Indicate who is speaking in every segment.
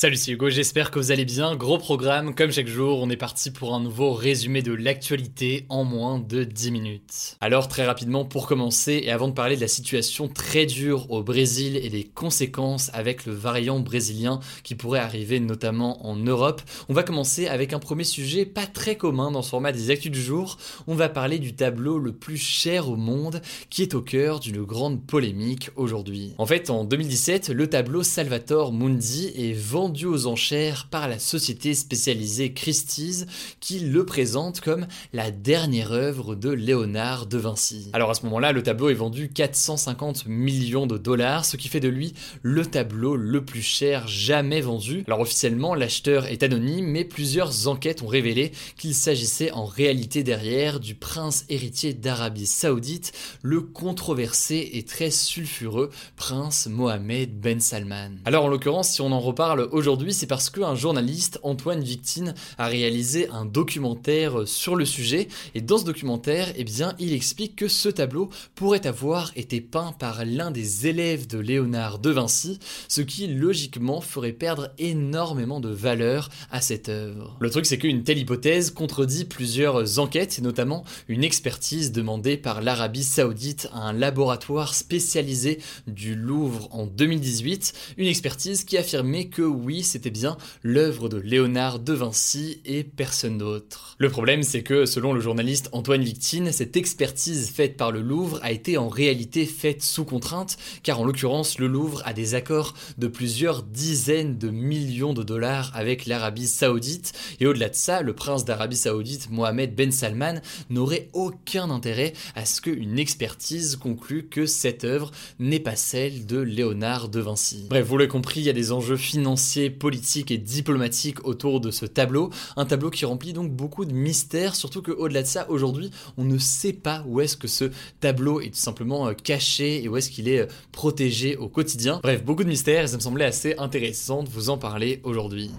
Speaker 1: Salut, c'est Hugo, j'espère que vous allez bien. Gros programme, comme chaque jour, on est parti pour un nouveau résumé de l'actualité en moins de 10 minutes. Alors très rapidement, pour commencer, et avant de parler de la situation très dure au Brésil et des conséquences avec le variant brésilien qui pourrait arriver notamment en Europe, on va commencer avec un premier sujet pas très commun dans ce format des actus du jour. On va parler du tableau le plus cher au monde qui est au cœur d'une grande polémique aujourd'hui. En fait, en 2017, le tableau Salvatore Mundi est vendu vendu aux enchères par la société spécialisée Christie's qui le présente comme la dernière œuvre de Léonard de Vinci. Alors à ce moment-là, le tableau est vendu 450 millions de dollars, ce qui fait de lui le tableau le plus cher jamais vendu. Alors officiellement, l'acheteur est anonyme, mais plusieurs enquêtes ont révélé qu'il s'agissait en réalité derrière du prince héritier d'Arabie Saoudite, le controversé et très sulfureux prince Mohamed Ben Salman. Alors en l'occurrence, si on en reparle aujourd'hui, c'est parce qu'un journaliste, Antoine Victine, a réalisé un documentaire sur le sujet. Et dans ce documentaire, eh bien, il explique que ce tableau pourrait avoir été peint par l'un des élèves de Léonard de Vinci, ce qui logiquement ferait perdre énormément de valeur à cette œuvre. Le truc, c'est qu'une telle hypothèse contredit plusieurs enquêtes, et notamment une expertise demandée par l'Arabie Saoudite à un laboratoire spécialisé du Louvre en 2018, une expertise qui affirmait que oui, c'était bien l'œuvre de Léonard de Vinci et personne d'autre. Le problème, c'est que selon le journaliste Antoine Victine, cette expertise faite par le Louvre a été en réalité faite sous contrainte, car en l'occurrence, le Louvre a des accords de plusieurs dizaines de millions de dollars avec l'Arabie Saoudite, et au-delà de ça, le prince d'Arabie Saoudite, Mohamed Ben Salman, n'aurait aucun intérêt à ce qu'une expertise conclue que cette œuvre n'est pas celle de Léonard de Vinci. Bref, vous l'avez compris, il y a des enjeux financiers politique et diplomatique autour de ce tableau. Un tableau qui remplit donc beaucoup de mystères, surtout qu'au-delà de ça, aujourd'hui, on ne sait pas où est-ce que ce tableau est tout simplement euh, caché et où est-ce qu'il est euh, protégé au quotidien. Bref, beaucoup de mystères et ça me semblait assez intéressant de vous en parler aujourd'hui.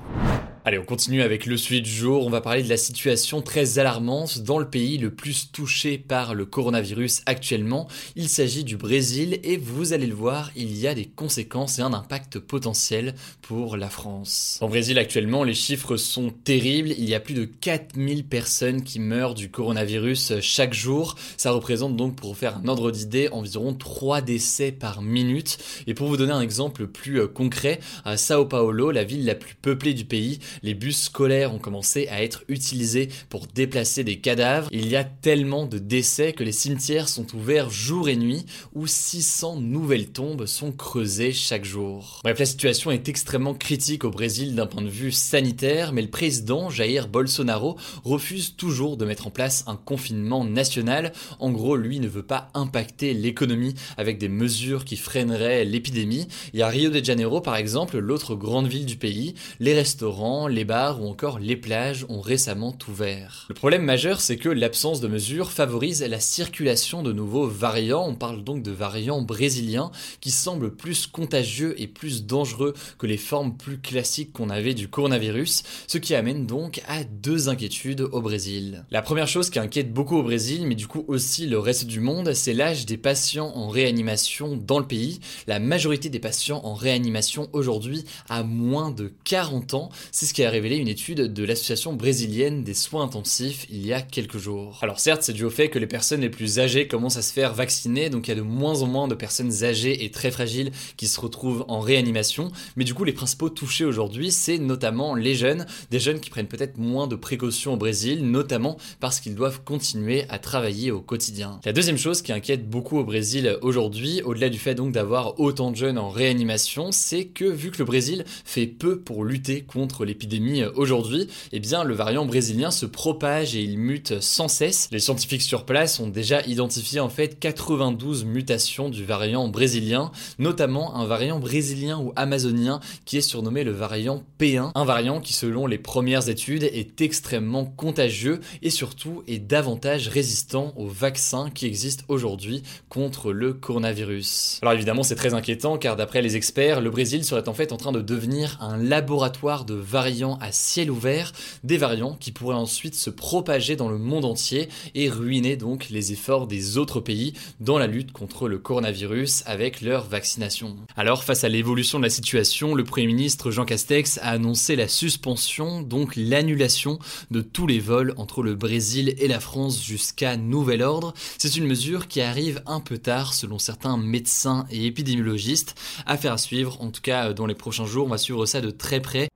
Speaker 1: Allez, on continue avec le sujet du jour. On va parler de la situation très alarmante dans le pays le plus touché par le coronavirus actuellement. Il s'agit du Brésil et vous allez le voir, il y a des conséquences et un impact potentiel pour la France. En Brésil actuellement, les chiffres sont terribles. Il y a plus de 4000 personnes qui meurent du coronavirus chaque jour. Ça représente donc, pour faire un ordre d'idée, environ 3 décès par minute. Et pour vous donner un exemple plus euh, concret, à Sao Paulo, la ville la plus peuplée du pays, les bus scolaires ont commencé à être utilisés pour déplacer des cadavres. Il y a tellement de décès que les cimetières sont ouverts jour et nuit où 600 nouvelles tombes sont creusées chaque jour. Bref, la situation est extrêmement critique au Brésil d'un point de vue sanitaire, mais le président Jair Bolsonaro refuse toujours de mettre en place un confinement national. En gros, lui ne veut pas impacter l'économie avec des mesures qui freineraient l'épidémie. Il y a Rio de Janeiro par exemple, l'autre grande ville du pays, les restaurants, les bars ou encore les plages ont récemment ouvert. Le problème majeur, c'est que l'absence de mesures favorise la circulation de nouveaux variants. On parle donc de variants brésiliens qui semblent plus contagieux et plus dangereux que les formes plus classiques qu'on avait du coronavirus, ce qui amène donc à deux inquiétudes au Brésil. La première chose qui inquiète beaucoup au Brésil, mais du coup aussi le reste du monde, c'est l'âge des patients en réanimation dans le pays. La majorité des patients en réanimation aujourd'hui a moins de 40 ans. Ce qu'a révélé une étude de l'association brésilienne des soins intensifs il y a quelques jours. Alors certes, c'est dû au fait que les personnes les plus âgées commencent à se faire vacciner, donc il y a de moins en moins de personnes âgées et très fragiles qui se retrouvent en réanimation, mais du coup les principaux touchés aujourd'hui, c'est notamment les jeunes, des jeunes qui prennent peut-être moins de précautions au Brésil, notamment parce qu'ils doivent continuer à travailler au quotidien. La deuxième chose qui inquiète beaucoup au Brésil aujourd'hui, au-delà du fait donc d'avoir autant de jeunes en réanimation, c'est que vu que le Brésil fait peu pour lutter contre l'épidémie aujourd'hui, eh bien le variant brésilien se propage et il mute sans cesse. Les scientifiques sur place ont déjà identifié en fait 92 mutations du variant brésilien, notamment un variant brésilien ou amazonien qui est surnommé le variant P1, un variant qui selon les premières études est extrêmement contagieux et surtout est davantage résistant aux vaccins qui existent aujourd'hui contre le coronavirus. Alors évidemment c'est très inquiétant car d'après les experts, le Brésil serait en fait en train de devenir un laboratoire de variants à ciel ouvert, des variants qui pourraient ensuite se propager dans le monde entier et ruiner donc les efforts des autres pays dans la lutte contre le coronavirus avec leur vaccination. Alors face à l'évolution de la situation, le Premier ministre Jean Castex a annoncé la suspension, donc l'annulation de tous les vols entre le Brésil et la France jusqu'à nouvel ordre. C'est une mesure qui arrive un peu tard selon certains médecins et épidémiologistes. Affaire à suivre, en tout cas dans les prochains jours, on va suivre ça de très près.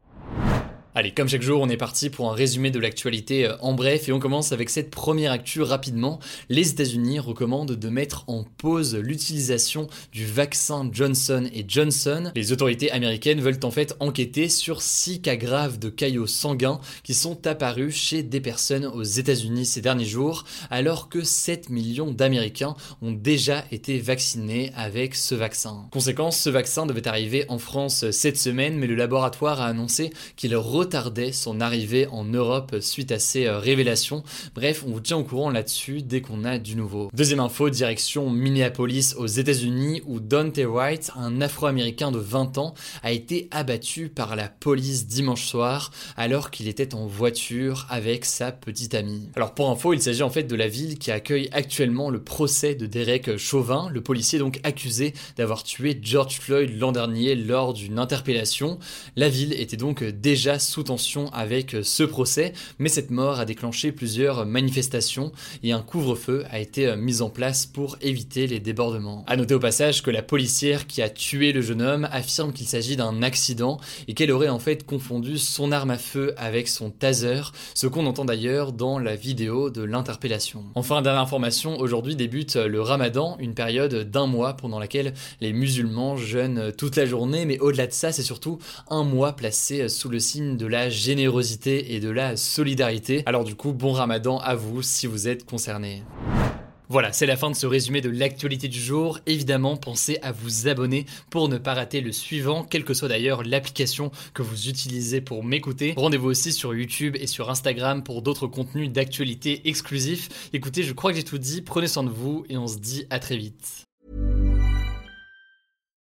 Speaker 1: Allez, comme chaque jour, on est parti pour un résumé de l'actualité euh, en bref et on commence avec cette première actu rapidement. Les États-Unis recommandent de mettre en pause l'utilisation du vaccin Johnson Johnson. Les autorités américaines veulent en fait enquêter sur six cas graves de caillots sanguins qui sont apparus chez des personnes aux États-Unis ces derniers jours, alors que 7 millions d'Américains ont déjà été vaccinés avec ce vaccin. Conséquence, ce vaccin devait arriver en France cette semaine, mais le laboratoire a annoncé qu'il retardait son arrivée en Europe suite à ces euh, révélations. Bref, on vous tient au courant là-dessus dès qu'on a du nouveau. Deuxième info, direction Minneapolis aux États-Unis où Dante White, un Afro-Américain de 20 ans, a été abattu par la police dimanche soir alors qu'il était en voiture avec sa petite amie. Alors pour info, il s'agit en fait de la ville qui accueille actuellement le procès de Derek Chauvin, le policier donc accusé d'avoir tué George Floyd l'an dernier lors d'une interpellation. La ville était donc déjà sous tension avec ce procès, mais cette mort a déclenché plusieurs manifestations et un couvre-feu a été mis en place pour éviter les débordements. A noter au passage que la policière qui a tué le jeune homme affirme qu'il s'agit d'un accident et qu'elle aurait en fait confondu son arme à feu avec son taser, ce qu'on entend d'ailleurs dans la vidéo de l'interpellation. Enfin, dernière information, aujourd'hui débute le ramadan, une période d'un mois pendant laquelle les musulmans jeûnent toute la journée, mais au-delà de ça, c'est surtout un mois placé sous le signe de de la générosité et de la solidarité. Alors du coup, bon ramadan à vous si vous êtes concerné. Voilà, c'est la fin de ce résumé de l'actualité du jour. Évidemment, pensez à vous abonner pour ne pas rater le suivant, quelle que soit d'ailleurs l'application que vous utilisez pour m'écouter. Rendez-vous aussi sur YouTube et sur Instagram pour d'autres contenus d'actualité exclusifs. Écoutez, je crois que j'ai tout dit, prenez soin de vous et on se dit à très vite.